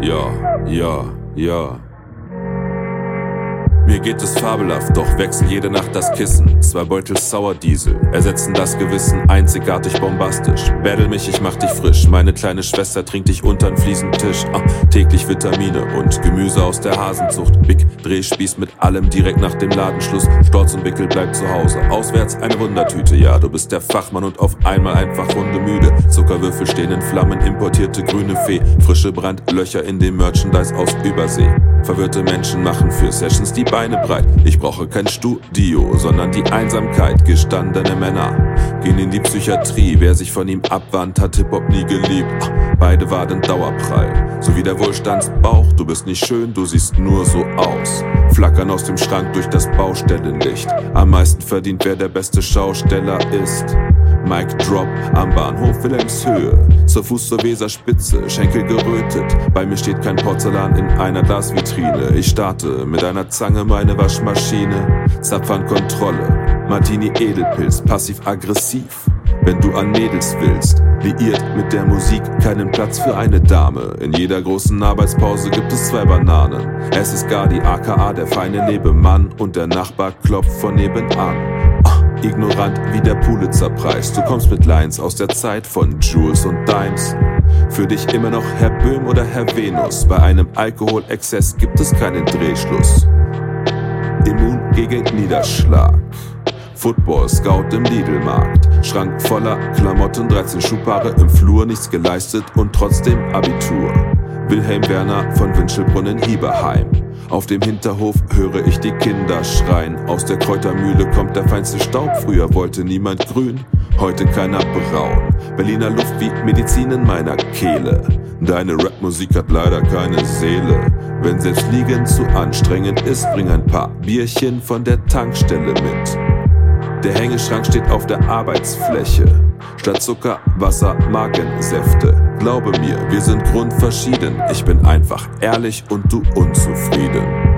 Ja, ja, ja. Mir geht es fabelhaft, doch wechsel jede Nacht das Kissen. Zwei Beutel Sauerdiesel ersetzen das Gewissen einzigartig bombastisch. Battle mich, ich mach dich frisch. Meine kleine Schwester trinkt dich untern Fliesentisch. Ah, täglich Vitamine und Gemüse aus der Hasenzucht. Big Drehspieß mit allem direkt nach dem Ladenschluss. Storz und Wickel bleibt zu Hause. Auswärts eine Wundertüte, ja, du bist der Fachmann und auf einmal einfach hundemüde. Zuckerwürfel stehen in Flammen, importierte grüne Fee. Frische Brandlöcher in dem Merchandise aus Übersee. Verwirrte Menschen machen für Sessions die Beine breit. Ich brauche kein Studio, sondern die Einsamkeit. Gestandene Männer gehen in die Psychiatrie. Wer sich von ihm abwandt, hat Hip-Hop nie geliebt. Beide waren Dauerprall. So wie der Wohlstandsbauch. Du bist nicht schön, du siehst nur so aus. Flackern aus dem Schrank durch das Baustellenlicht. Am meisten verdient, wer der beste Schausteller ist. Mic Drop am Bahnhof Wilhelmshöhe. Zur Fuß zur Weserspitze, Schenkel gerötet. Bei mir steht kein Porzellan in einer Glasvitrine. Ich starte mit einer Zange meine Waschmaschine. Zapfernkontrolle, Martini Edelpilz, passiv-aggressiv. Wenn du an Mädels willst, liiert mit der Musik keinen Platz für eine Dame. In jeder großen Arbeitspause gibt es zwei Bananen. Es ist Gadi aka der feine Nebenmann und der Nachbar klopft von nebenan ignorant wie der Pulitzerpreis. Du kommst mit Lines aus der Zeit von Jules und Dimes. Für dich immer noch Herr Böhm oder Herr Venus. Bei einem Alkoholexzess gibt es keinen Drehschluss. Immun gegen Niederschlag. Football Scout im Lidl-Markt. Schrank voller Klamotten, 13 Schuhpaare im Flur, nichts geleistet und trotzdem Abitur. Wilhelm Werner von Winschelbrunnen Hieberheim. Auf dem Hinterhof höre ich die Kinder schreien. Aus der Kräutermühle kommt der feinste Staub. Früher wollte niemand grün, heute keiner braun. Berliner Luft wie Medizin in meiner Kehle. Deine Rapmusik hat leider keine Seele. Wenn selbst liegen zu anstrengend ist, bring ein paar Bierchen von der Tankstelle mit. Der Hängeschrank steht auf der Arbeitsfläche. Statt Zucker, Wasser, Magensäfte. Glaube mir, wir sind grundverschieden. Ich bin einfach ehrlich und du unzufrieden.